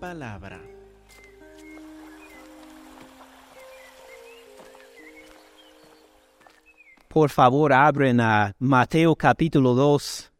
palabra. Por favor, abren a Mateo capítulo 2,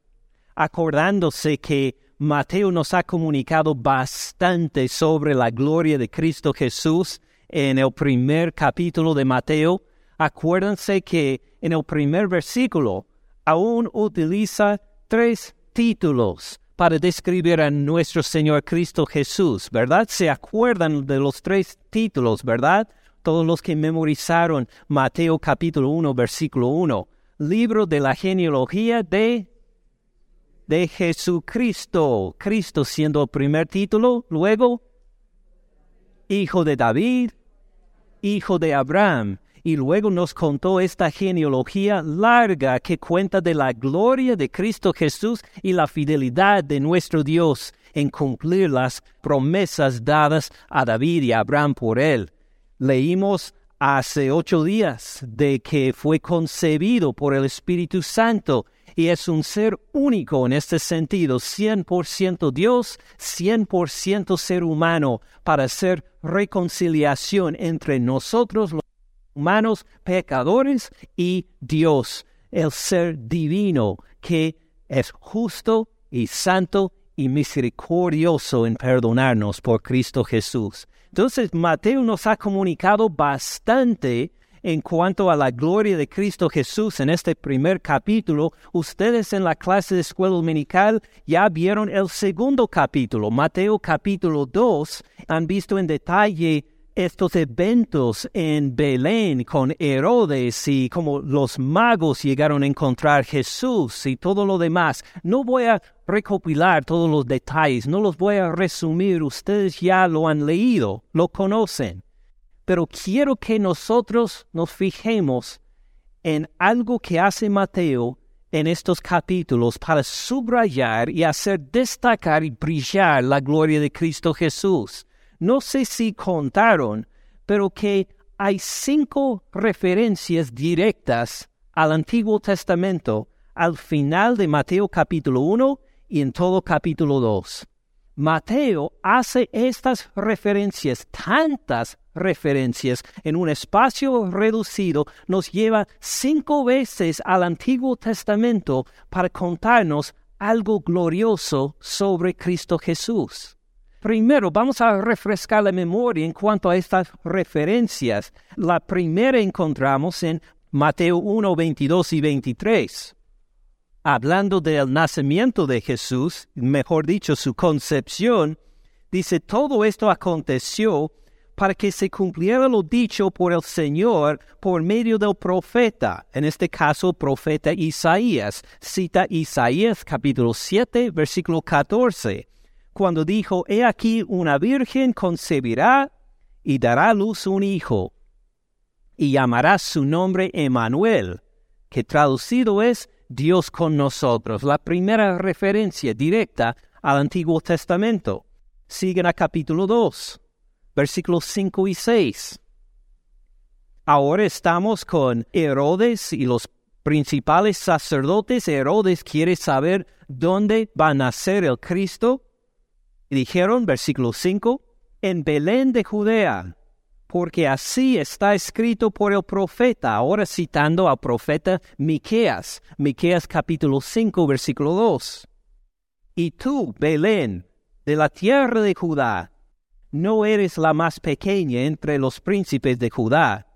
acordándose que Mateo nos ha comunicado bastante sobre la gloria de Cristo Jesús en el primer capítulo de Mateo. Acuérdense que en el primer versículo aún utiliza tres títulos para describir a nuestro Señor Cristo Jesús, ¿verdad? Se acuerdan de los tres títulos, ¿verdad? Todos los que memorizaron Mateo capítulo 1, versículo 1. Libro de la genealogía de de Jesucristo. Cristo siendo el primer título, luego Hijo de David, Hijo de Abraham, y luego nos contó esta genealogía larga que cuenta de la gloria de Cristo Jesús y la fidelidad de nuestro Dios en cumplir las promesas dadas a David y a Abraham por él. Leímos hace ocho días de que fue concebido por el Espíritu Santo y es un ser único en este sentido, 100% Dios, 100% ser humano, para hacer reconciliación entre nosotros los humanos pecadores y Dios, el ser divino que es justo y santo y misericordioso en perdonarnos por Cristo Jesús. Entonces Mateo nos ha comunicado bastante en cuanto a la gloria de Cristo Jesús en este primer capítulo, ustedes en la clase de escuela dominical ya vieron el segundo capítulo, Mateo capítulo 2, han visto en detalle estos eventos en Belén con Herodes y cómo los magos llegaron a encontrar Jesús y todo lo demás. No voy a recopilar todos los detalles, no los voy a resumir, ustedes ya lo han leído, lo conocen. Pero quiero que nosotros nos fijemos en algo que hace Mateo en estos capítulos para subrayar y hacer destacar y brillar la gloria de Cristo Jesús no sé si contaron, pero que hay cinco referencias directas al Antiguo Testamento al final de Mateo capítulo 1 y en todo capítulo 2. Mateo hace estas referencias, tantas referencias, en un espacio reducido, nos lleva cinco veces al Antiguo Testamento para contarnos algo glorioso sobre Cristo Jesús. Primero, vamos a refrescar la memoria en cuanto a estas referencias. La primera encontramos en Mateo 1, 22 y 23. Hablando del nacimiento de Jesús, mejor dicho, su concepción, dice, todo esto aconteció para que se cumpliera lo dicho por el Señor por medio del profeta, en este caso profeta Isaías. Cita Isaías capítulo 7, versículo 14 cuando dijo, He aquí una virgen concebirá y dará luz un hijo, y llamará su nombre Emanuel, que traducido es Dios con nosotros, la primera referencia directa al Antiguo Testamento. Siguen a capítulo 2, versículos 5 y 6. Ahora estamos con Herodes y los principales sacerdotes. Herodes quiere saber dónde va a nacer el Cristo y dijeron, versículo 5, en Belén de Judea, porque así está escrito por el profeta, ahora citando al profeta Miqueas, Miqueas capítulo 5, versículo 2. Y tú, Belén, de la tierra de Judá, no eres la más pequeña entre los príncipes de Judá,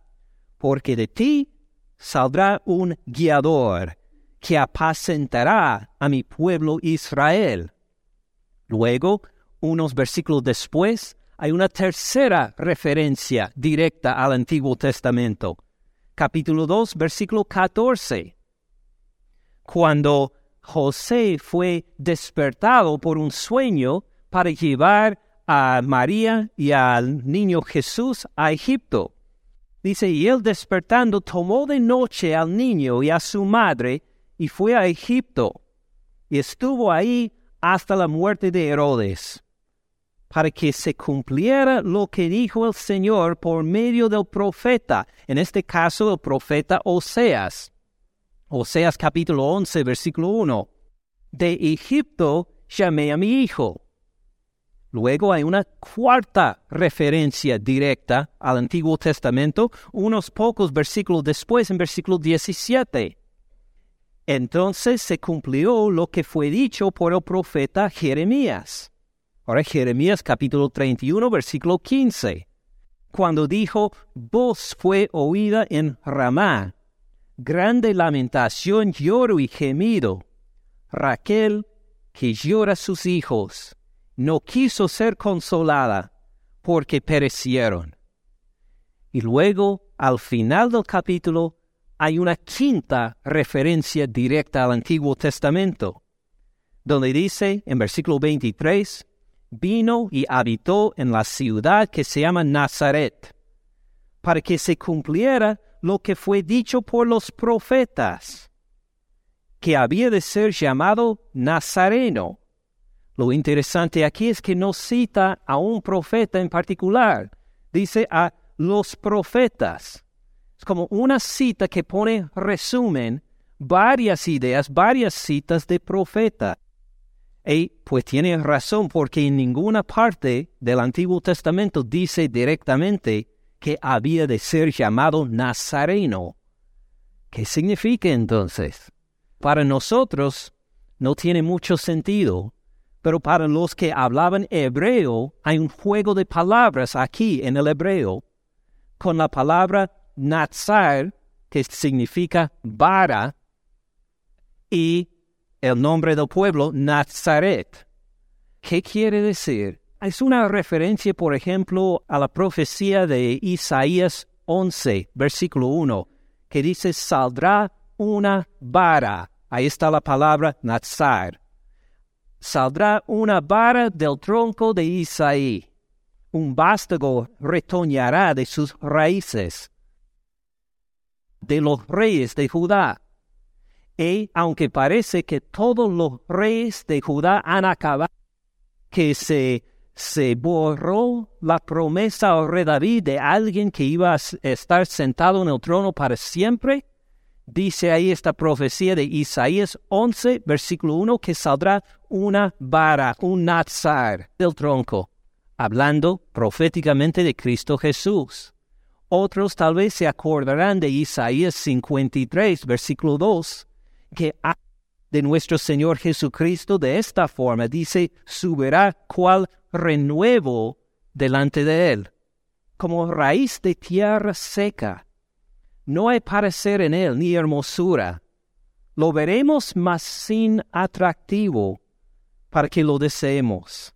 porque de ti saldrá un guiador que apacentará a mi pueblo Israel. Luego unos versículos después, hay una tercera referencia directa al Antiguo Testamento. Capítulo 2, versículo 14. Cuando José fue despertado por un sueño para llevar a María y al niño Jesús a Egipto. Dice, y él despertando tomó de noche al niño y a su madre y fue a Egipto y estuvo ahí hasta la muerte de Herodes para que se cumpliera lo que dijo el Señor por medio del profeta, en este caso el profeta Oseas. Oseas capítulo 11, versículo 1. De Egipto llamé a mi hijo. Luego hay una cuarta referencia directa al Antiguo Testamento, unos pocos versículos después, en versículo 17. Entonces se cumplió lo que fue dicho por el profeta Jeremías. Ahora Jeremías capítulo 31, versículo 15. Cuando dijo, voz fue oída en Ramá, grande lamentación, lloro y gemido. Raquel, que llora sus hijos no quiso ser consolada porque perecieron. Y luego, al final del capítulo, hay una quinta referencia directa al Antiguo Testamento, donde dice en versículo 23, vino y habitó en la ciudad que se llama Nazaret, para que se cumpliera lo que fue dicho por los profetas, que había de ser llamado Nazareno lo interesante aquí es que no cita a un profeta en particular, dice a los profetas. Es como una cita que pone resumen varias ideas, varias citas de profeta. Y pues tiene razón porque en ninguna parte del Antiguo Testamento dice directamente que había de ser llamado Nazareno. ¿Qué significa entonces? Para nosotros no tiene mucho sentido pero para los que hablaban hebreo hay un juego de palabras aquí en el hebreo con la palabra Nazar, que significa vara, y el nombre del pueblo, Nazaret. ¿Qué quiere decir? Es una referencia, por ejemplo, a la profecía de Isaías 11, versículo 1, que dice, saldrá una vara. Ahí está la palabra Nazar saldrá una vara del tronco de Isaí. Un vástago retoñará de sus raíces, de los reyes de Judá. Y aunque parece que todos los reyes de Judá han acabado, que se, se borró la promesa o David de alguien que iba a estar sentado en el trono para siempre, dice ahí esta profecía de Isaías 11, versículo 1, que saldrá una vara, un nazar del tronco, hablando proféticamente de Cristo Jesús. Otros tal vez se acordarán de Isaías 53, versículo 2, que de nuestro Señor Jesucristo de esta forma dice, subirá cual renuevo delante de él, como raíz de tierra seca no hay parecer en él ni hermosura. Lo veremos más sin atractivo para que lo deseemos.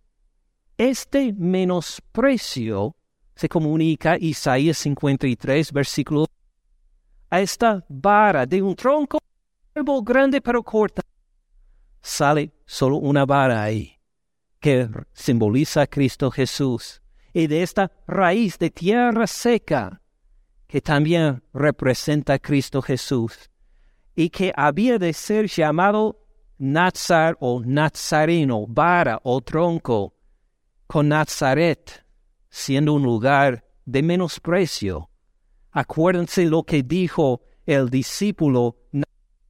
Este menosprecio se comunica Isaías 53, versículo a esta vara de un tronco grande pero corta. Sale solo una vara ahí, que simboliza a Cristo Jesús. Y de esta raíz de tierra seca que también representa a Cristo Jesús, y que había de ser llamado Nazar o Nazareno, vara o tronco, con Nazaret, siendo un lugar de menosprecio. Acuérdense lo que dijo el discípulo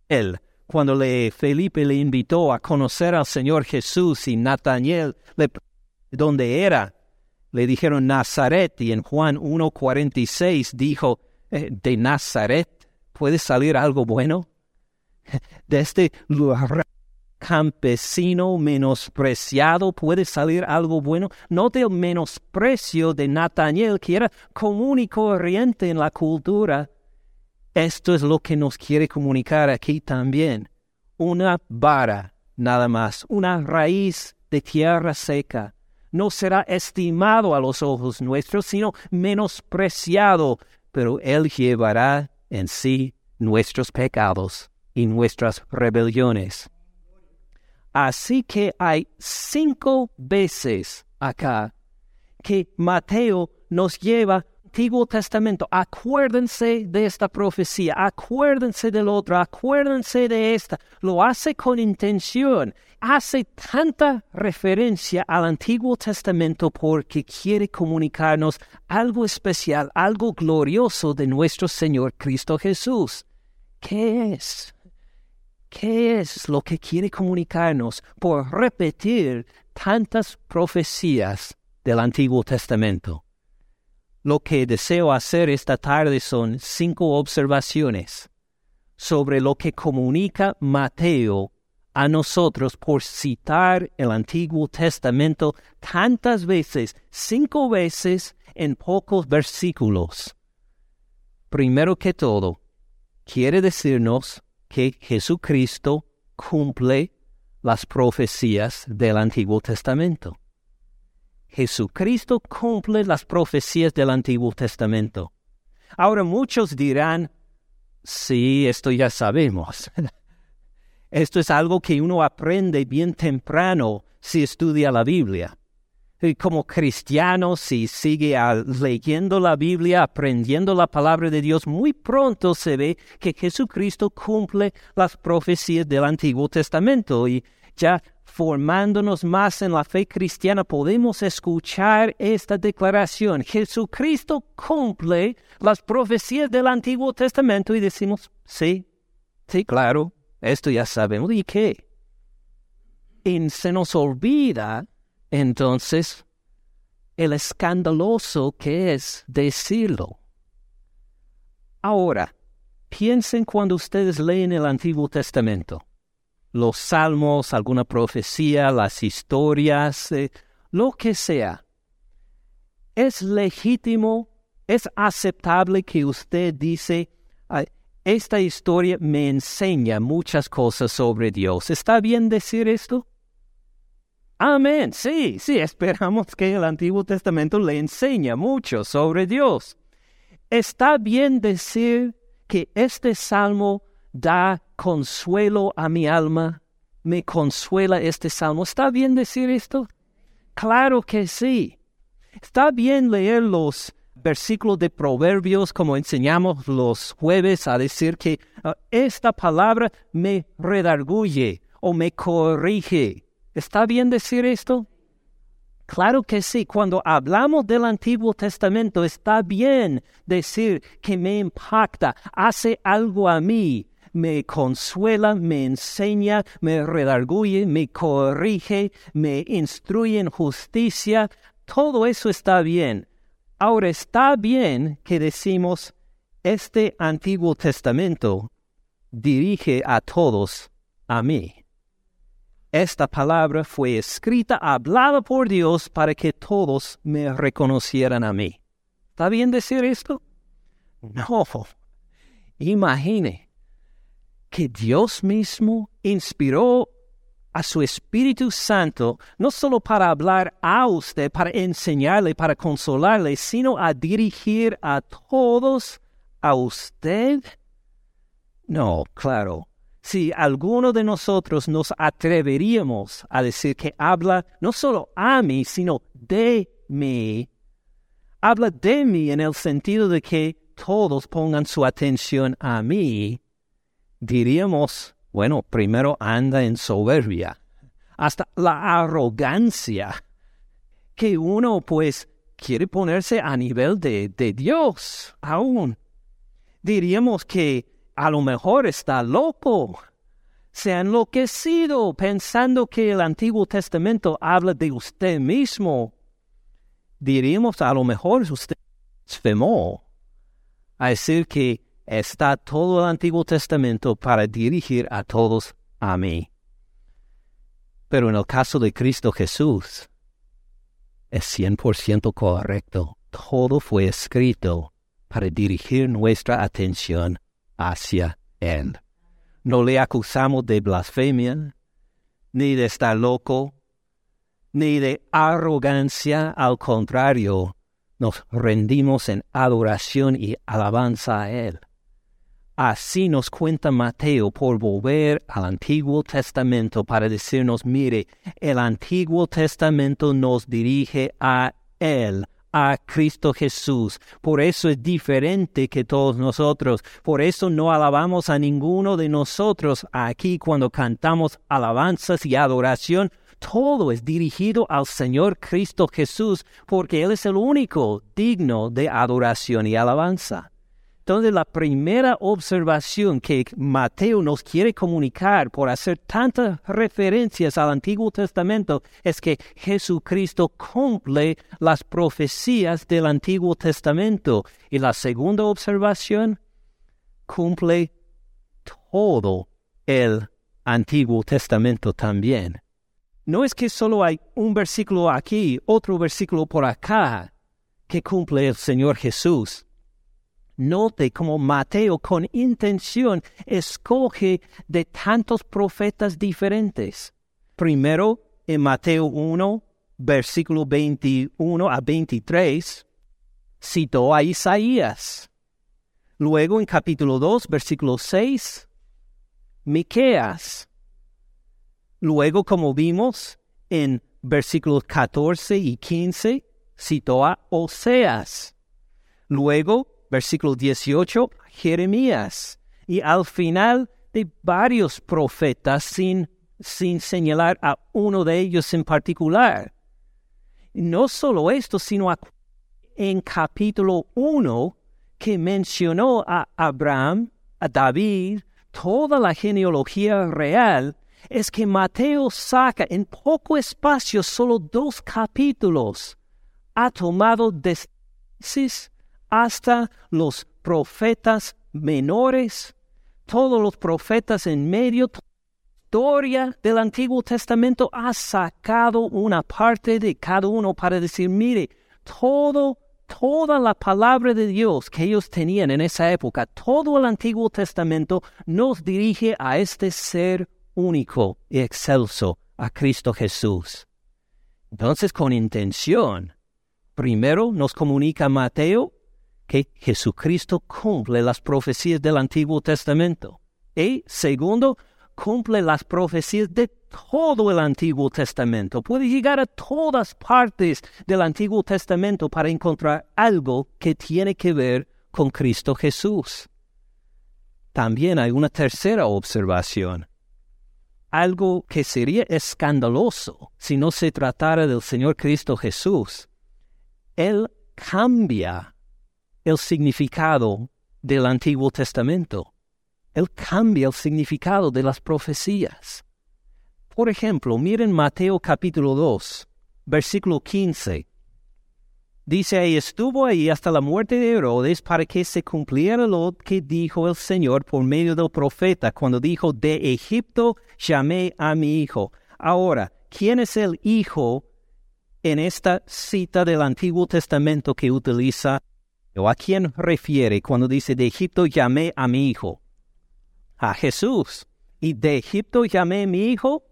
él cuando le, Felipe le invitó a conocer al Señor Jesús y Nataniel le dónde era le dijeron Nazaret y en Juan 1.46 dijo, eh, ¿de Nazaret puede salir algo bueno? De este lugar campesino menospreciado puede salir algo bueno, no del menosprecio de Nathaniel, que era común y corriente en la cultura. Esto es lo que nos quiere comunicar aquí también. Una vara, nada más, una raíz de tierra seca no será estimado a los ojos nuestros, sino menospreciado, pero Él llevará en sí nuestros pecados y nuestras rebeliones. Así que hay cinco veces acá que Mateo nos lleva Antiguo Testamento, acuérdense de esta profecía, acuérdense del otro, acuérdense de esta. Lo hace con intención. Hace tanta referencia al Antiguo Testamento porque quiere comunicarnos algo especial, algo glorioso de nuestro Señor Cristo Jesús. ¿Qué es? ¿Qué es lo que quiere comunicarnos por repetir tantas profecías del Antiguo Testamento. Lo que deseo hacer esta tarde son cinco observaciones sobre lo que comunica Mateo a nosotros por citar el Antiguo Testamento tantas veces, cinco veces en pocos versículos. Primero que todo, quiere decirnos que Jesucristo cumple las profecías del Antiguo Testamento. Jesucristo cumple las profecías del Antiguo Testamento. Ahora muchos dirán, sí, esto ya sabemos. esto es algo que uno aprende bien temprano si estudia la Biblia. Y como cristiano, si sigue leyendo la Biblia, aprendiendo la palabra de Dios, muy pronto se ve que Jesucristo cumple las profecías del Antiguo Testamento y ya formándonos más en la fe cristiana, podemos escuchar esta declaración. Jesucristo cumple las profecías del Antiguo Testamento y decimos, sí, sí, claro, esto ya sabemos. ¿Y qué? Y se nos olvida entonces el escandaloso que es decirlo. Ahora, piensen cuando ustedes leen el Antiguo Testamento los salmos, alguna profecía, las historias, eh, lo que sea. Es legítimo, es aceptable que usted dice, esta historia me enseña muchas cosas sobre Dios. ¿Está bien decir esto? Amén, sí, sí, esperamos que el Antiguo Testamento le enseña mucho sobre Dios. ¿Está bien decir que este salmo da consuelo a mi alma, me consuela este salmo. ¿Está bien decir esto? Claro que sí. Está bien leer los versículos de Proverbios como enseñamos los jueves a decir que ah, esta palabra me redarguye o me corrige. ¿Está bien decir esto? Claro que sí, cuando hablamos del Antiguo Testamento está bien decir que me impacta, hace algo a mí, me consuela, me enseña, me redarguye, me corrige, me instruye en justicia. Todo eso está bien. Ahora está bien que decimos, este Antiguo Testamento dirige a todos a mí. Esta palabra fue escrita, hablada por Dios para que todos me reconocieran a mí. ¿Está bien decir esto? No. Imagine que Dios mismo inspiró a su Espíritu Santo no solo para hablar a usted, para enseñarle, para consolarle, sino a dirigir a todos a usted? No, claro. Si alguno de nosotros nos atreveríamos a decir que habla no solo a mí, sino de mí, habla de mí en el sentido de que todos pongan su atención a mí, diríamos, bueno, primero anda en soberbia, hasta la arrogancia, que uno pues quiere ponerse a nivel de, de Dios aún. Diríamos que a lo mejor está loco, se ha enloquecido pensando que el Antiguo Testamento habla de usted mismo. Diríamos a lo mejor usted blasfemó a decir que está todo el Antiguo Testamento para dirigir a todos a mí. Pero en el caso de Cristo Jesús, es 100% correcto. Todo fue escrito para dirigir nuestra atención hacia Él. No le acusamos de blasfemia, ni de estar loco, ni de arrogancia. Al contrario, nos rendimos en adoración y alabanza a Él. Así nos cuenta Mateo por volver al Antiguo Testamento para decirnos, mire, el Antiguo Testamento nos dirige a Él, a Cristo Jesús. Por eso es diferente que todos nosotros. Por eso no alabamos a ninguno de nosotros aquí cuando cantamos alabanzas y adoración. Todo es dirigido al Señor Cristo Jesús porque Él es el único digno de adoración y alabanza. Entonces la primera observación que Mateo nos quiere comunicar por hacer tantas referencias al Antiguo Testamento es que Jesucristo cumple las profecías del Antiguo Testamento. Y la segunda observación, cumple todo el Antiguo Testamento también. No es que solo hay un versículo aquí, otro versículo por acá, que cumple el Señor Jesús. Note cómo Mateo con intención escoge de tantos profetas diferentes. Primero, en Mateo 1, versículo 21 a 23, citó a Isaías. Luego, en capítulo 2, versículo 6, Miqueas. Luego, como vimos en versículos 14 y 15, citó a Oseas. Luego, versículo 18, Jeremías. Y al final de varios profetas sin, sin señalar a uno de ellos en particular. No solo esto, sino en capítulo 1 que mencionó a Abraham, a David, toda la genealogía real, es que Mateo saca en poco espacio solo dos capítulos. Ha tomado desde hasta los profetas menores, todos los profetas en medio, historia del Antiguo Testamento ha sacado una parte de cada uno para decir, mire, todo, toda la palabra de Dios que ellos tenían en esa época, todo el Antiguo Testamento nos dirige a este ser único y excelso, a Cristo Jesús. Entonces, con intención, primero nos comunica Mateo que Jesucristo cumple las profecías del Antiguo Testamento. Y segundo, cumple las profecías de todo el Antiguo Testamento. Puede llegar a todas partes del Antiguo Testamento para encontrar algo que tiene que ver con Cristo Jesús. También hay una tercera observación. Algo que sería escandaloso si no se tratara del Señor Cristo Jesús. Él cambia el significado del Antiguo Testamento. Él cambia el significado de las profecías. Por ejemplo, miren Mateo capítulo 2, versículo 15. Dice ahí, estuvo ahí hasta la muerte de Herodes para que se cumpliera lo que dijo el Señor por medio del profeta cuando dijo, de Egipto llamé a mi hijo. Ahora, ¿quién es el hijo en esta cita del Antiguo Testamento que utiliza ¿A quién refiere cuando dice de Egipto llamé a mi hijo? A Jesús. ¿Y de Egipto llamé a mi hijo?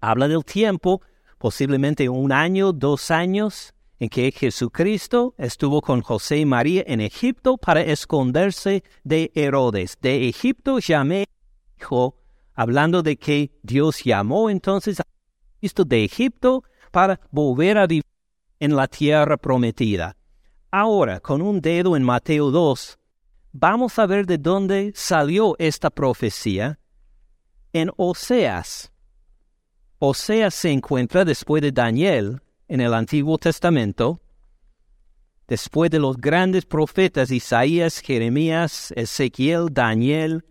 Habla del tiempo, posiblemente un año, dos años, en que Jesucristo estuvo con José y María en Egipto para esconderse de Herodes. De Egipto llamé mi hijo, hablando de que Dios llamó entonces a Cristo de Egipto para volver a vivir en la tierra prometida. Ahora, con un dedo en Mateo 2, vamos a ver de dónde salió esta profecía en Oseas. Oseas se encuentra después de Daniel en el Antiguo Testamento, después de los grandes profetas Isaías, Jeremías, Ezequiel, Daniel.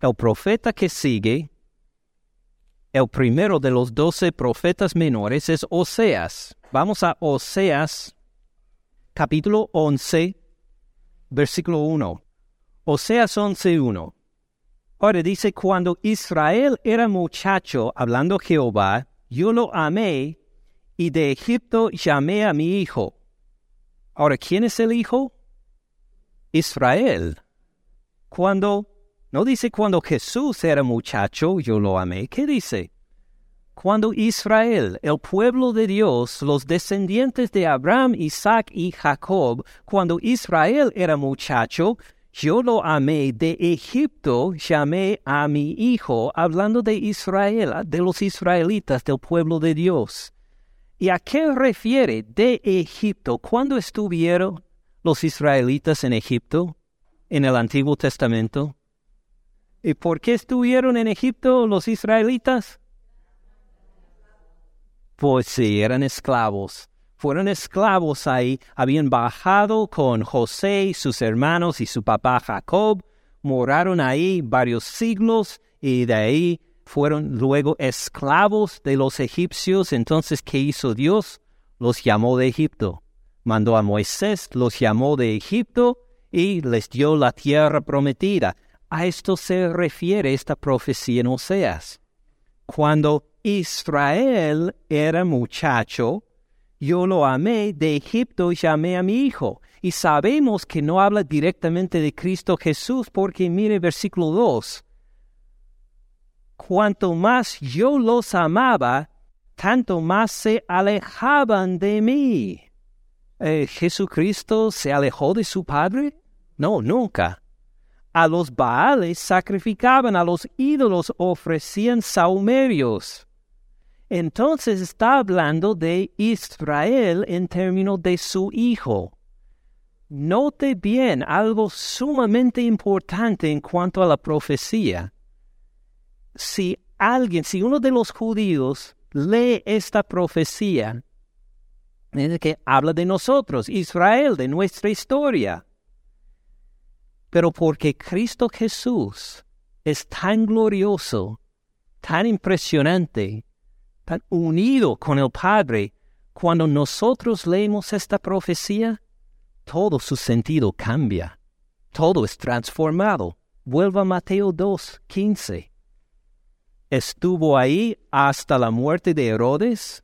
El profeta que sigue, el primero de los doce profetas menores es Oseas. Vamos a Oseas capítulo 11, versículo 1. Oseas 11.1. Ahora dice, cuando Israel era muchacho, hablando Jehová, yo lo amé y de Egipto llamé a mi hijo. Ahora, ¿quién es el hijo? Israel. Cuando, no dice cuando Jesús era muchacho, yo lo amé. ¿Qué dice? Cuando Israel, el pueblo de Dios, los descendientes de Abraham, Isaac y Jacob, cuando Israel era muchacho, yo lo amé de Egipto, llamé a mi hijo, hablando de Israel, de los israelitas, del pueblo de Dios. ¿Y a qué refiere de Egipto? ¿Cuándo estuvieron los israelitas en Egipto? En el Antiguo Testamento. ¿Y por qué estuvieron en Egipto los israelitas? Pues sí, eran esclavos. fueron esclavos ahí, habían bajado con José sus hermanos y su papá Jacob, moraron ahí varios siglos y de ahí fueron luego esclavos de los egipcios. Entonces, ¿qué hizo Dios? Los llamó de Egipto. Mandó a Moisés, los llamó de Egipto y les dio la tierra prometida. A esto se refiere esta profecía en Oseas. Cuando Israel era muchacho, yo lo amé, de Egipto llamé a mi hijo. Y sabemos que no habla directamente de Cristo Jesús porque mire versículo 2. Cuanto más yo los amaba, tanto más se alejaban de mí. Eh, ¿Jesucristo se alejó de su Padre? No, nunca. A los Baales sacrificaban, a los ídolos ofrecían saumerios. Entonces está hablando de Israel en términos de su hijo. Note bien algo sumamente importante en cuanto a la profecía. Si alguien, si uno de los judíos lee esta profecía, que habla de nosotros, Israel, de nuestra historia. Pero porque Cristo Jesús es tan glorioso, tan impresionante, unido con el Padre, cuando nosotros leemos esta profecía, todo su sentido cambia, todo es transformado. Vuelva a Mateo 2, 15. Estuvo ahí hasta la muerte de Herodes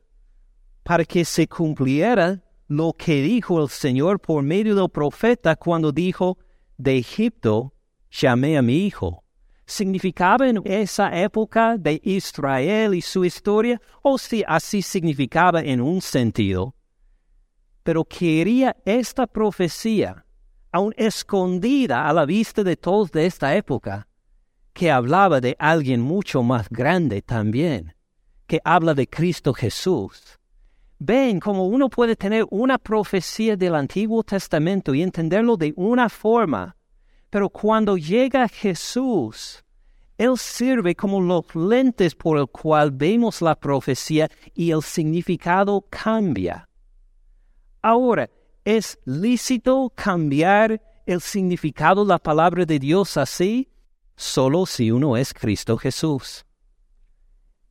para que se cumpliera lo que dijo el Señor por medio del profeta cuando dijo, de Egipto llamé a mi hijo significaba en esa época de Israel y su historia, o si así significaba en un sentido. Pero quería esta profecía, aún escondida a la vista de todos de esta época, que hablaba de alguien mucho más grande también, que habla de Cristo Jesús. Ven cómo uno puede tener una profecía del Antiguo Testamento y entenderlo de una forma, pero cuando llega Jesús, Él sirve como los lentes por el cual vemos la profecía y el significado cambia. Ahora, ¿es lícito cambiar el significado de la palabra de Dios así? Solo si uno es Cristo Jesús.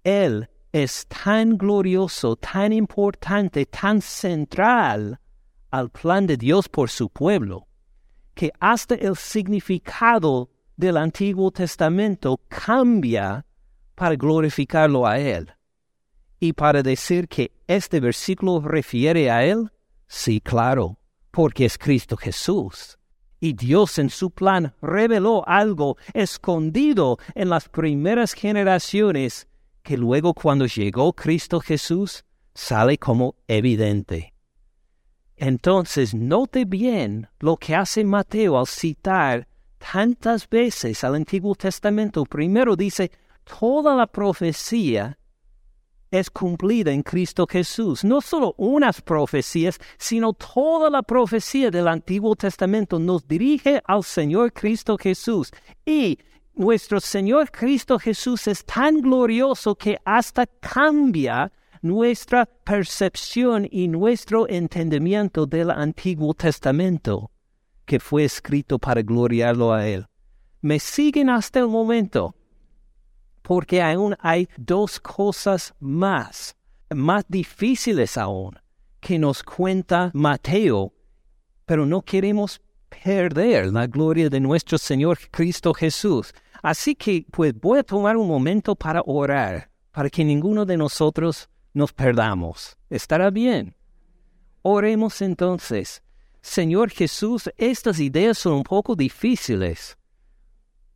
Él es tan glorioso, tan importante, tan central al plan de Dios por su pueblo, que hasta el significado del Antiguo Testamento cambia para glorificarlo a Él. Y para decir que este versículo refiere a Él, sí, claro, porque es Cristo Jesús. Y Dios en su plan reveló algo escondido en las primeras generaciones que luego cuando llegó Cristo Jesús sale como evidente. Entonces, note bien lo que hace Mateo al citar tantas veces al Antiguo Testamento. Primero dice, toda la profecía es cumplida en Cristo Jesús. No solo unas profecías, sino toda la profecía del Antiguo Testamento nos dirige al Señor Cristo Jesús. Y nuestro Señor Cristo Jesús es tan glorioso que hasta cambia nuestra percepción y nuestro entendimiento del Antiguo Testamento, que fue escrito para gloriarlo a Él. Me siguen hasta el momento, porque aún hay dos cosas más, más difíciles aún, que nos cuenta Mateo, pero no queremos perder la gloria de nuestro Señor Cristo Jesús. Así que pues voy a tomar un momento para orar, para que ninguno de nosotros nos perdamos. Estará bien. Oremos entonces. Señor Jesús, estas ideas son un poco difíciles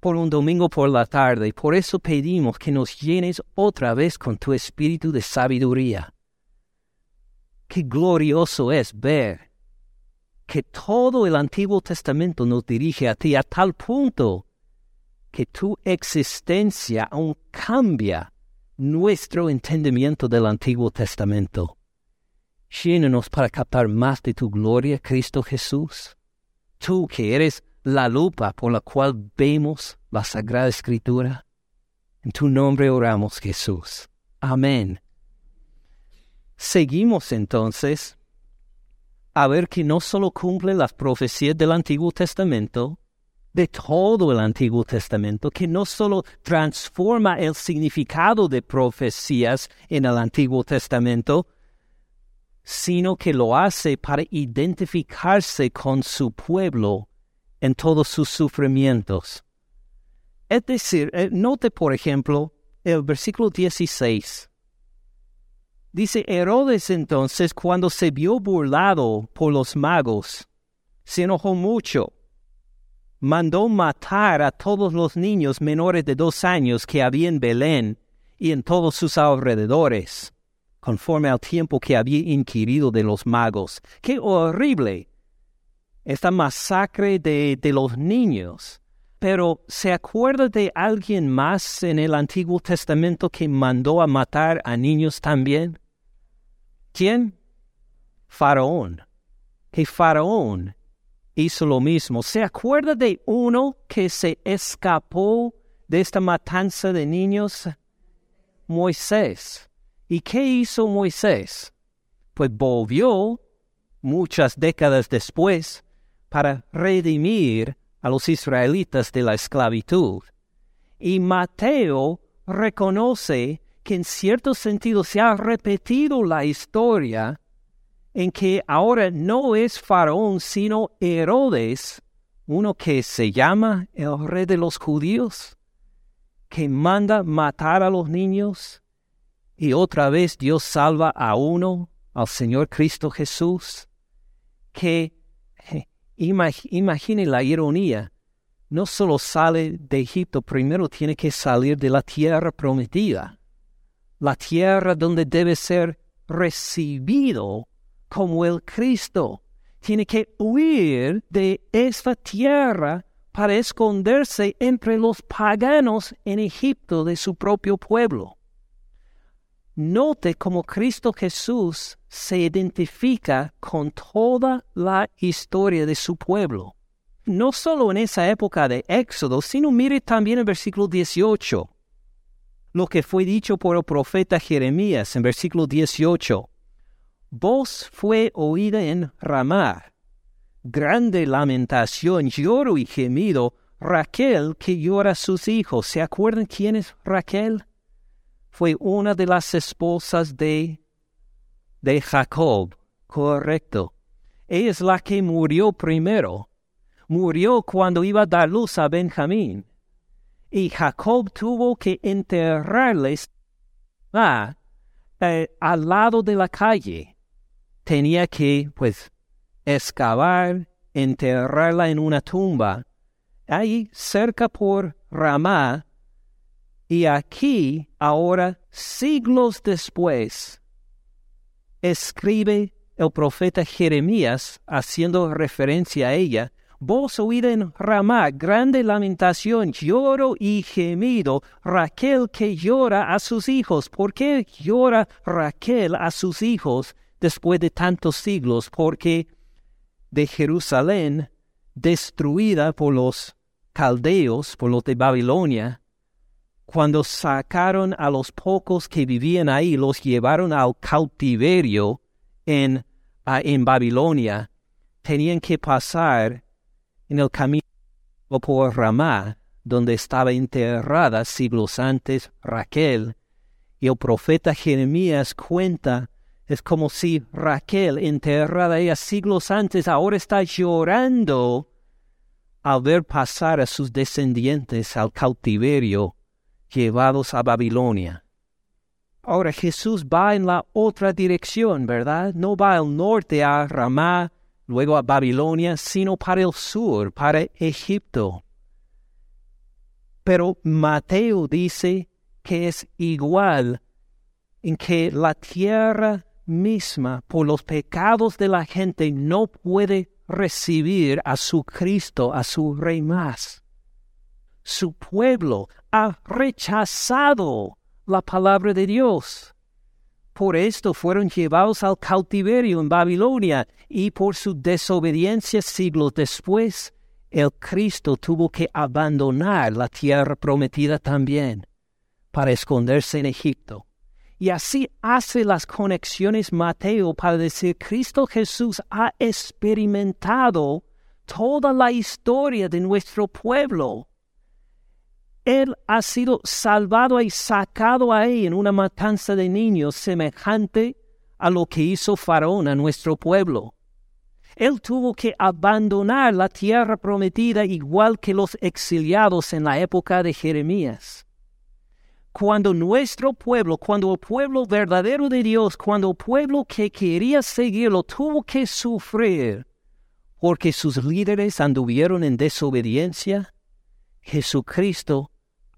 por un domingo por la tarde, por eso pedimos que nos llenes otra vez con tu espíritu de sabiduría. Qué glorioso es ver que todo el Antiguo Testamento nos dirige a ti a tal punto que tu existencia aún cambia nuestro entendimiento del Antiguo Testamento. Llénanos para captar más de tu gloria, Cristo Jesús. Tú que eres la lupa por la cual vemos la Sagrada Escritura. En tu nombre oramos, Jesús. Amén. Seguimos entonces a ver que no solo cumple las profecías del Antiguo Testamento, de todo el Antiguo Testamento, que no solo transforma el significado de profecías en el Antiguo Testamento, sino que lo hace para identificarse con su pueblo en todos sus sufrimientos. Es decir, eh, note por ejemplo el versículo 16. Dice Herodes entonces, cuando se vio burlado por los magos, se enojó mucho. Mandó matar a todos los niños menores de dos años que había en Belén y en todos sus alrededores, conforme al tiempo que había inquirido de los magos. ¡Qué horrible! Esta masacre de, de los niños. Pero ¿se acuerda de alguien más en el Antiguo Testamento que mandó a matar a niños también? ¿Quién? Faraón. Que Faraón hizo lo mismo. ¿Se acuerda de uno que se escapó de esta matanza de niños? Moisés. ¿Y qué hizo Moisés? Pues volvió muchas décadas después para redimir a los israelitas de la esclavitud. Y Mateo reconoce que en cierto sentido se ha repetido la historia en que ahora no es Faraón, sino Herodes, uno que se llama el rey de los judíos, que manda matar a los niños, y otra vez Dios salva a uno, al Señor Cristo Jesús, que, imagine la ironía, no solo sale de Egipto, primero tiene que salir de la tierra prometida la tierra donde debe ser recibido como el Cristo. Tiene que huir de esta tierra para esconderse entre los paganos en Egipto de su propio pueblo. Note cómo Cristo Jesús se identifica con toda la historia de su pueblo. No solo en esa época de Éxodo, sino mire también el versículo 18 lo que fue dicho por el profeta Jeremías en versículo 18. Voz fue oída en Ramá, grande lamentación, lloro y gemido, Raquel que llora a sus hijos. ¿Se acuerdan quién es Raquel? Fue una de las esposas de, de Jacob, correcto. Es la que murió primero. Murió cuando iba a dar luz a Benjamín y Jacob tuvo que enterrarles ah, eh, al lado de la calle. Tenía que, pues, excavar, enterrarla en una tumba, ahí cerca por Ramá, y aquí, ahora, siglos después, escribe el profeta Jeremías haciendo referencia a ella, Vos oíd en Ramá grande lamentación, lloro y gemido, Raquel que llora a sus hijos. ¿Por qué llora Raquel a sus hijos después de tantos siglos? Porque de Jerusalén, destruida por los caldeos, por los de Babilonia, cuando sacaron a los pocos que vivían ahí, los llevaron al cautiverio en, en Babilonia, tenían que pasar en el camino por Ramá, donde estaba enterrada siglos antes Raquel, y el profeta Jeremías cuenta, es como si Raquel, enterrada ella siglos antes, ahora está llorando al ver pasar a sus descendientes al cautiverio, llevados a Babilonia. Ahora Jesús va en la otra dirección, ¿verdad? No va al norte a Ramá, luego a Babilonia, sino para el sur, para Egipto. Pero Mateo dice que es igual en que la tierra misma, por los pecados de la gente, no puede recibir a su Cristo, a su Rey más. Su pueblo ha rechazado la palabra de Dios. Por esto fueron llevados al cautiverio en Babilonia y por su desobediencia siglos después, el Cristo tuvo que abandonar la tierra prometida también para esconderse en Egipto. Y así hace las conexiones Mateo para decir, Cristo Jesús ha experimentado toda la historia de nuestro pueblo. Él ha sido salvado y sacado ahí en una matanza de niños semejante a lo que hizo Faraón a nuestro pueblo. Él tuvo que abandonar la tierra prometida igual que los exiliados en la época de Jeremías cuando nuestro pueblo, cuando el pueblo verdadero de Dios, cuando el pueblo que quería seguirlo tuvo que sufrir porque sus líderes anduvieron en desobediencia, Jesucristo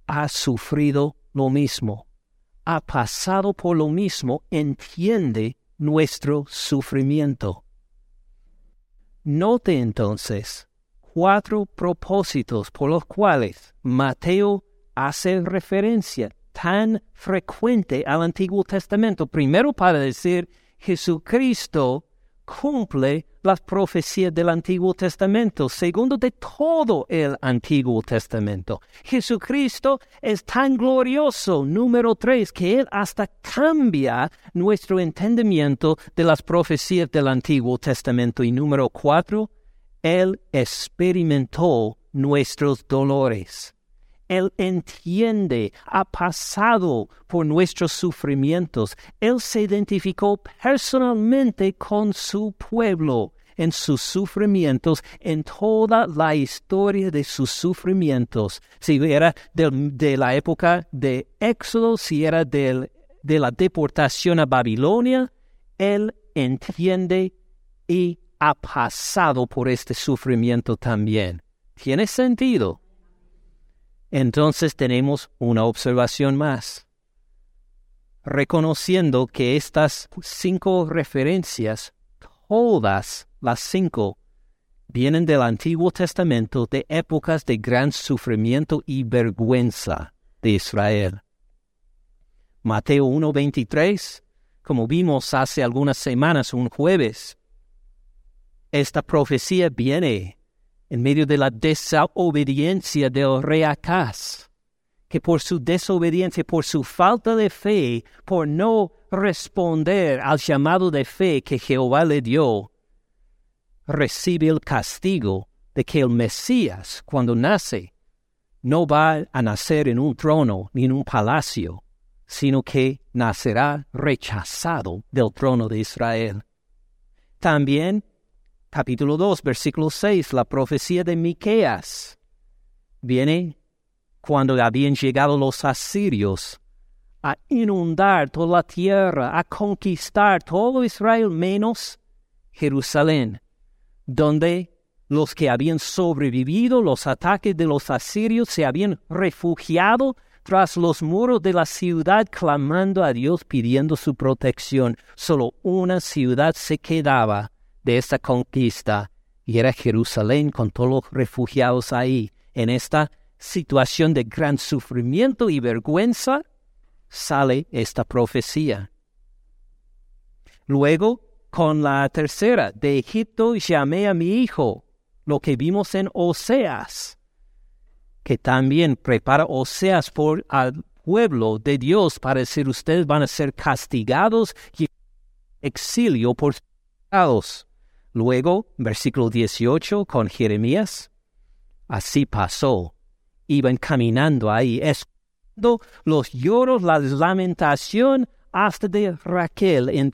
ha sufrido lo mismo, ha pasado por lo mismo, entiende nuestro sufrimiento. Note entonces cuatro propósitos por los cuales Mateo hace referencia tan frecuente al Antiguo Testamento. Primero para decir, Jesucristo cumple las profecías del Antiguo Testamento. Segundo, de todo el Antiguo Testamento. Jesucristo es tan glorioso, número tres, que Él hasta cambia nuestro entendimiento de las profecías del Antiguo Testamento. Y número cuatro, Él experimentó nuestros dolores. Él entiende, ha pasado por nuestros sufrimientos. Él se identificó personalmente con su pueblo en sus sufrimientos, en toda la historia de sus sufrimientos. Si era de, la época de Éxodo, si era de la deportación a Babilonia, Él entiende y ha pasado por este sufrimiento también. ¿Tiene sentido? Entonces tenemos una observación más. Reconociendo que estas cinco referencias, todas las cinco, vienen del Antiguo Testamento de épocas de gran sufrimiento y vergüenza de Israel. Mateo 1.23, como vimos hace algunas semanas, un jueves, esta profecía viene en medio de la desobediencia del rey Acaz, que por su desobediencia, por su falta de fe, por no responder al llamado de fe que Jehová le dio, recibe el castigo de que el Mesías, cuando nace, no va a nacer en un trono ni en un palacio, sino que nacerá rechazado del trono de Israel. También capítulo 2, versículo 6, la profecía de Miqueas. Viene cuando habían llegado los asirios a inundar toda la tierra, a conquistar todo Israel menos Jerusalén, donde los que habían sobrevivido los ataques de los asirios se habían refugiado tras los muros de la ciudad clamando a Dios pidiendo su protección. Solo una ciudad se quedaba de esta conquista y era Jerusalén con todos los refugiados ahí. En esta situación de gran sufrimiento y vergüenza sale esta profecía. Luego, con la tercera, de Egipto llamé a mi hijo, lo que vimos en Oseas, que también prepara Oseas por al pueblo de Dios para decir ustedes van a ser castigados y exilio por pecados. Luego, versículo 18 con Jeremías, así pasó. Iban caminando ahí, escuchando los lloros, la lamentación hasta de Raquel en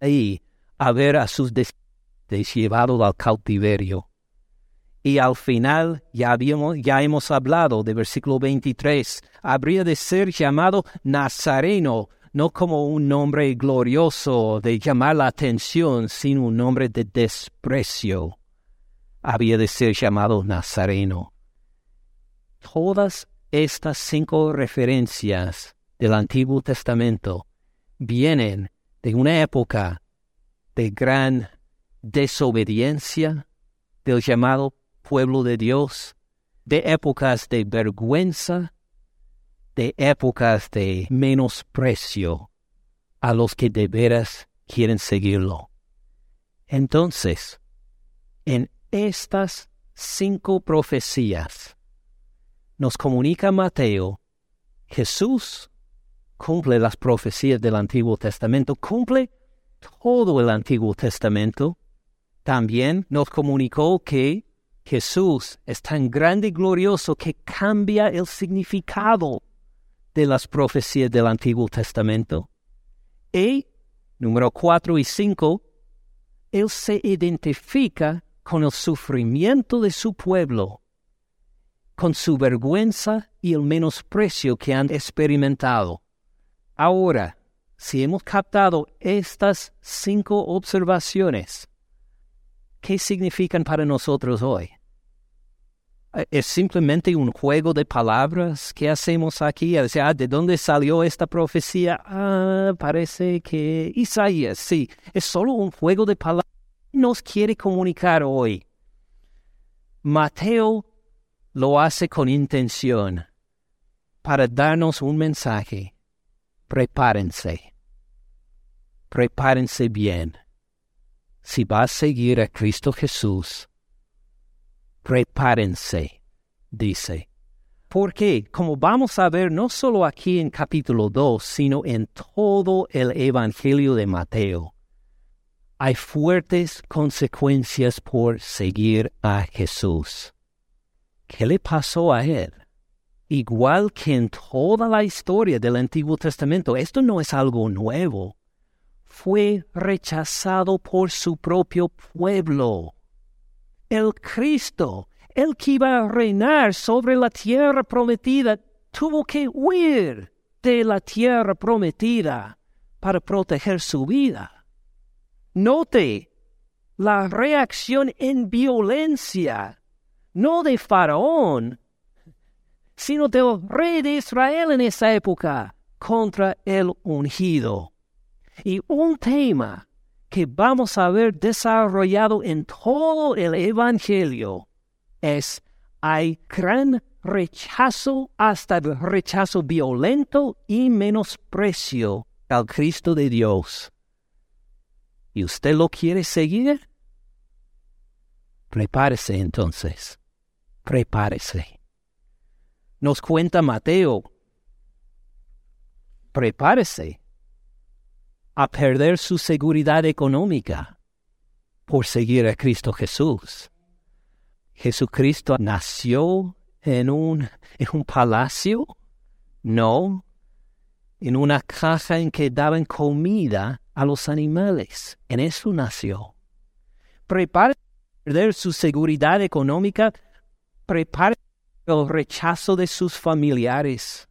ahí a ver a sus descendientes llevados al cautiverio. Y al final, ya, ya hemos hablado de versículo 23, habría de ser llamado Nazareno, no como un nombre glorioso de llamar la atención, sino un nombre de desprecio. Había de ser llamado Nazareno. Todas estas cinco referencias del Antiguo Testamento vienen de una época de gran desobediencia del llamado pueblo de Dios, de épocas de vergüenza, de épocas de menosprecio a los que de veras quieren seguirlo. Entonces, en estas cinco profecías, nos comunica Mateo, Jesús cumple las profecías del Antiguo Testamento, cumple todo el Antiguo Testamento. También nos comunicó que Jesús es tan grande y glorioso que cambia el significado de las profecías del Antiguo Testamento. Y, número cuatro y cinco, Él se identifica con el sufrimiento de su pueblo, con su vergüenza y el menosprecio que han experimentado. Ahora, si hemos captado estas cinco observaciones, ¿qué significan para nosotros hoy? Eh, ¿Es simplemente un juego de palabras que hacemos aquí? ¿de dónde salió esta profecía? Ah, parece que Isaías, sí, es solo un juego de palabras. Nos quiere comunicar hoy. Mateo lo hace con intención para darnos un mensaje. Prepárense. Prepárense bien. Si vas a seguir a Cristo Jesús, prepárense, dice. Porque, como vamos a ver no solo aquí en capítulo 2, sino en todo el Evangelio de Mateo, hay fuertes consecuencias por seguir a Jesús. ¿Qué le pasó a él? Igual que en toda la historia del Antiguo Testamento, esto no es algo nuevo. Fue rechazado por su propio pueblo el Cristo, el que iba a reinar sobre la tierra prometida, tuvo que huir de la tierra prometida para proteger su vida. Note la reacción en violencia, no de Faraón, sino del rey de Israel en esa época contra el ungido. Y un tema que vamos a ver desarrollado en todo el Evangelio es hay gran rechazo hasta el rechazo violento y menosprecio al Cristo de Dios. ¿Y usted lo quiere seguir? Prepárese entonces. Prepárese. Nos cuenta Mateo. Prepárese a perder su seguridad económica por seguir a Cristo Jesús. Jesucristo nació en un, en un palacio, no, en una caja en que daban comida a los animales. En eso nació. Prepare perder su seguridad económica, prepare el rechazo de sus familiares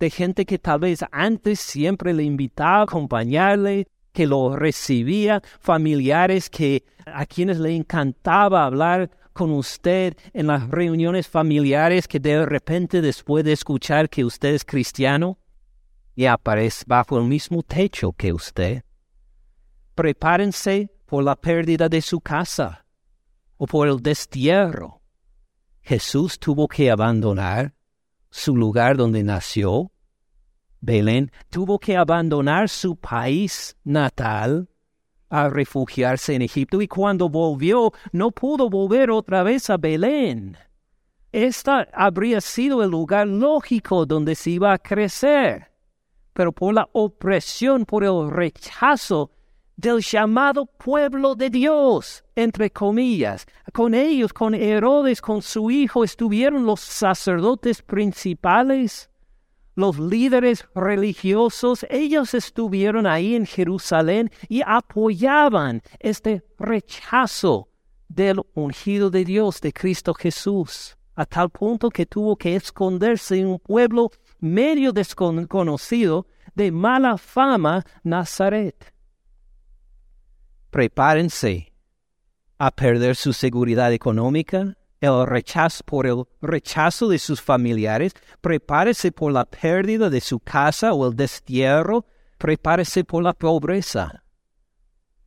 de gente que tal vez antes siempre le invitaba a acompañarle, que lo recibía, familiares que a quienes le encantaba hablar con usted en las reuniones familiares que de repente después de escuchar que usted es cristiano y aparece bajo el mismo techo que usted. Prepárense por la pérdida de su casa o por el destierro. Jesús tuvo que abandonar su lugar donde nació, Belén tuvo que abandonar su país natal a refugiarse en Egipto y cuando volvió no pudo volver otra vez a Belén. Esta habría sido el lugar lógico donde se iba a crecer, pero por la opresión, por el rechazo del llamado pueblo de Dios, entre comillas. Con ellos, con Herodes, con su hijo, estuvieron los sacerdotes principales, los líderes religiosos, ellos estuvieron ahí en Jerusalén y apoyaban este rechazo del ungido de Dios, de Cristo Jesús, a tal punto que tuvo que esconderse en un pueblo medio desconocido de mala fama, Nazaret prepárense a perder su seguridad económica, el rechazo por el rechazo de sus familiares, prepárese por la pérdida de su casa o el destierro, prepárese por la pobreza.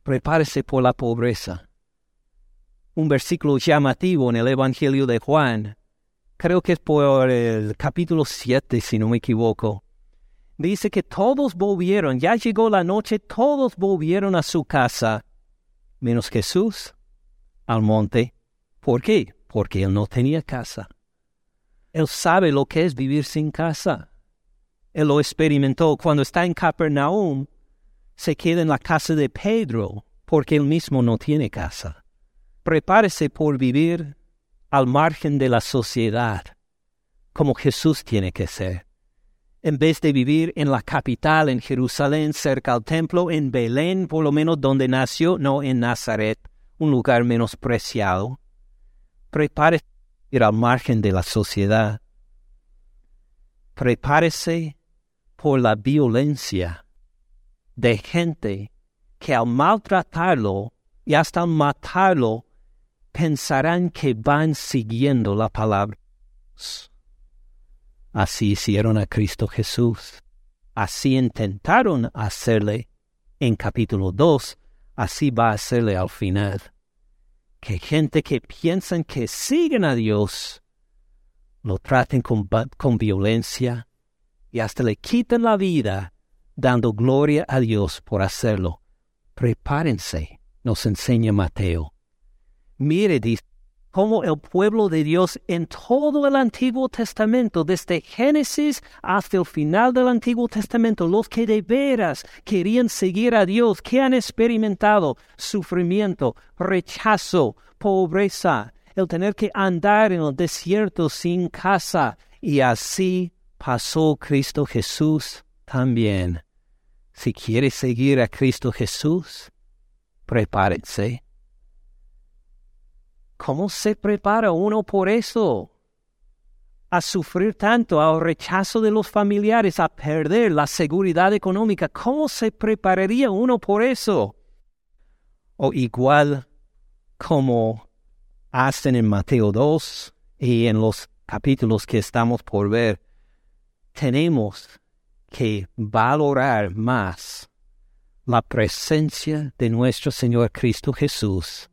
Prepárese por la pobreza. Un versículo llamativo en el Evangelio de Juan, creo que es por el capítulo 7, si no me equivoco. Dice que todos volvieron, ya llegó la noche, todos volvieron a su casa menos Jesús al monte. ¿Por qué? Porque él no tenía casa. Él sabe lo que es vivir sin casa. Él lo experimentó cuando está en Capernaum. Se queda en la casa de Pedro porque él mismo no tiene casa. Prepárese por vivir al margen de la sociedad, como Jesús tiene que ser. En vez de vivir en la capital, en Jerusalén, cerca al templo, en Belén, por lo menos donde nació, no en Nazaret, un lugar menospreciado. Prepárese ir al margen de la sociedad. Prepárese por la violencia de gente que al maltratarlo y hasta matarlo pensarán que van siguiendo la palabra. Así hicieron a Cristo Jesús. Así intentaron hacerle en capítulo 2, así va a hacerle al final. Que gente que piensan que siguen a Dios, lo traten con, con violencia y hasta le quiten la vida, dando gloria a Dios por hacerlo. Prepárense, nos enseña Mateo. Mire, dice, cómo el pueblo de Dios en todo el Antiguo Testamento, desde Génesis hasta el final del Antiguo Testamento, los que de veras querían seguir a Dios, que han experimentado sufrimiento, rechazo, pobreza, el tener que andar en el desierto sin casa, y así pasó Cristo Jesús también. Si quiere seguir a Cristo Jesús, prepárense ¿Cómo se prepara uno por eso? A sufrir tanto, al rechazo de los familiares, a perder la seguridad económica. ¿Cómo se prepararía uno por eso? O igual como hacen en Mateo 2 y en los capítulos que estamos por ver, tenemos que valorar más la presencia de nuestro Señor Cristo Jesús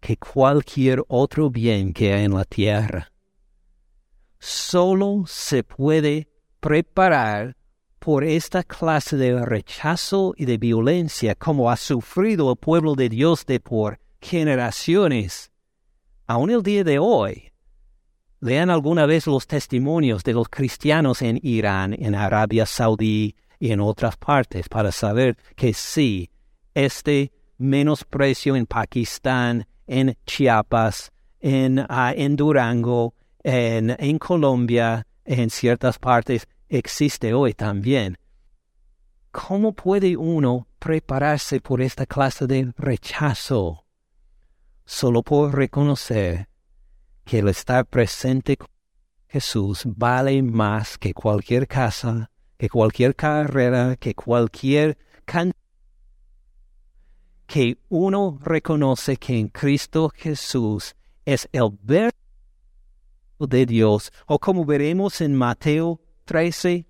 que cualquier otro bien que hay en la tierra. Solo se puede preparar por esta clase de rechazo y de violencia como ha sufrido el pueblo de Dios de por generaciones. Aún el día de hoy, lean alguna vez los testimonios de los cristianos en Irán, en Arabia Saudí y en otras partes para saber que sí, este menosprecio en Pakistán en Chiapas, en, ah, en Durango, en, en Colombia, en ciertas partes, existe hoy también. ¿Cómo puede uno prepararse por esta clase de rechazo? Solo por reconocer que el estar presente con Jesús vale más que cualquier casa, que cualquier carrera, que cualquier cantidad que uno reconoce que en Cristo Jesús es el verbo de Dios, o como veremos en Mateo 13,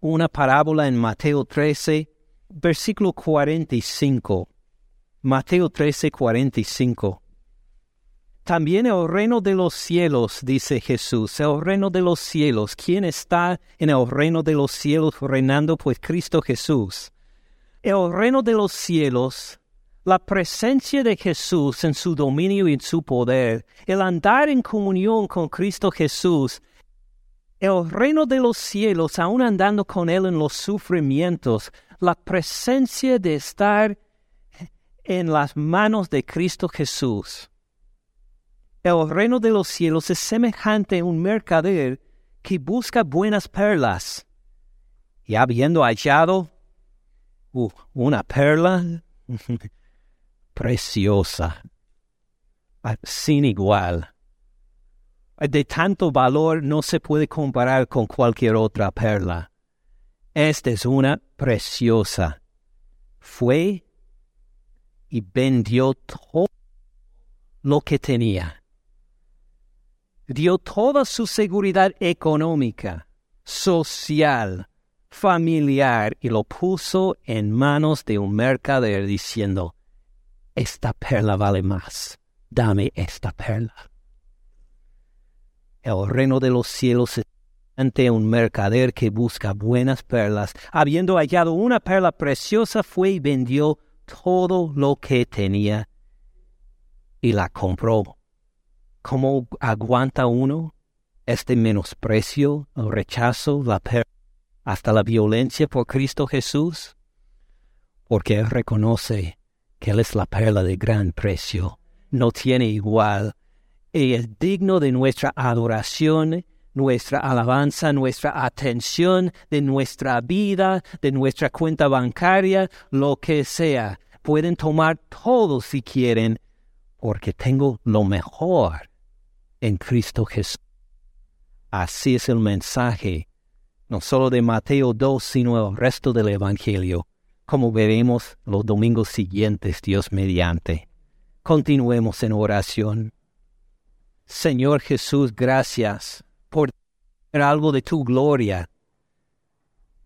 una parábola en Mateo 13, versículo 45. Mateo 13, 45. También el reino de los cielos, dice Jesús, el reino de los cielos. ¿Quién está en el reino de los cielos reinando? Pues Cristo Jesús el reino de los cielos, la presencia de Jesús en su dominio y en su poder, el andar en comunión con Cristo Jesús, el reino de los cielos, aún andando con Él en los sufrimientos, la presencia de estar en las manos de Cristo Jesús. El reino de los cielos es semejante a un mercader que busca buenas perlas y habiendo hallado Uh, una perla preciosa, ah, sin igual. De tanto valor no se puede comparar con cualquier otra perla. Esta es una preciosa. Fue y vendió todo lo que tenía. Dio toda su seguridad económica, social, familiar y lo puso en manos de un mercader diciendo, esta perla vale más, dame esta perla. El reino de los cielos es ante un mercader que busca buenas perlas. Habiendo hallado una perla preciosa, fue y vendió todo lo que tenía y la compró. ¿Cómo aguanta uno este menosprecio, el rechazo, la perla? Hasta la violencia por Cristo Jesús? Porque Él reconoce que Él es la perla de gran precio, no tiene igual, y es digno de nuestra adoración, nuestra alabanza, nuestra atención, de nuestra vida, de nuestra cuenta bancaria, lo que sea. Pueden tomar todo si quieren, porque tengo lo mejor en Cristo Jesús. Así es el mensaje, no solo de Mateo 2, sino el resto del Evangelio, como veremos los domingos siguientes, Dios mediante. Continuemos en oración. Señor Jesús, gracias por ver algo de tu gloria,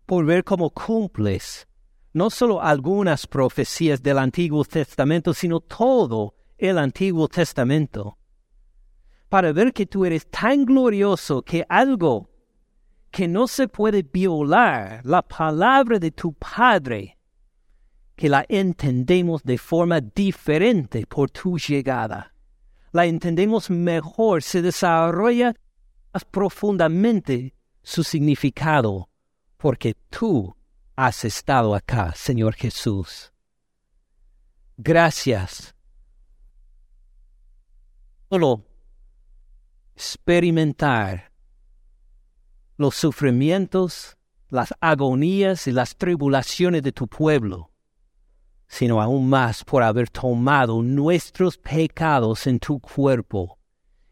por ver cómo cumples no solo algunas profecías del Antiguo Testamento, sino todo el Antiguo Testamento, para ver que tú eres tan glorioso que algo que no se puede violar, la palabra de tu Padre, que la entendemos de forma diferente por tu llegada. La entendemos mejor, se desarrolla más profundamente su significado, porque tú has estado acá, Señor Jesús. Gracias. Solo experimentar los sufrimientos, las agonías y las tribulaciones de tu pueblo, sino aún más por haber tomado nuestros pecados en tu cuerpo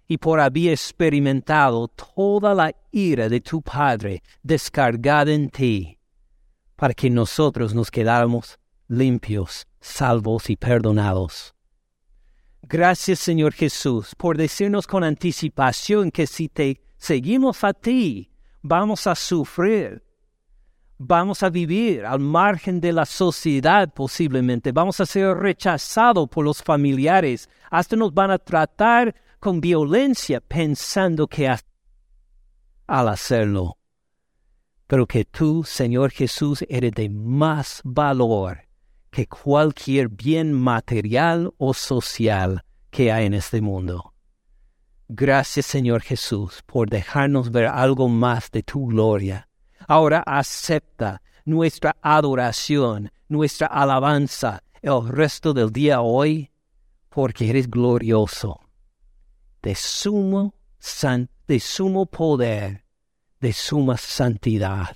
y por haber experimentado toda la ira de tu Padre descargada en ti para que nosotros nos quedáramos limpios, salvos y perdonados. Gracias Señor Jesús por decirnos con anticipación que si te seguimos a ti, vamos a sufrir, vamos a vivir al margen de la sociedad posiblemente, vamos a ser rechazados por los familiares, hasta nos van a tratar con violencia pensando que al hacerlo pero que tú, Señor Jesús, eres de más valor que cualquier bien material o social que hay en este mundo. Gracias, Señor Jesús, por dejarnos ver algo más de tu gloria. Ahora acepta nuestra adoración, nuestra alabanza el resto del día hoy, porque eres glorioso, de sumo, san, de sumo poder de suma santidad.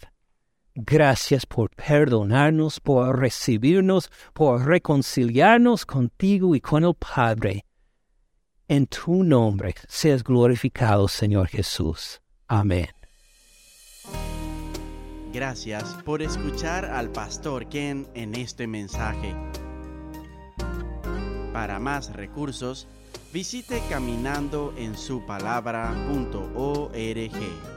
Gracias por perdonarnos, por recibirnos, por reconciliarnos contigo y con el Padre. En tu nombre seas glorificado, Señor Jesús. Amén. Gracias por escuchar al pastor Ken en este mensaje. Para más recursos, visite caminandoensupalabra.org.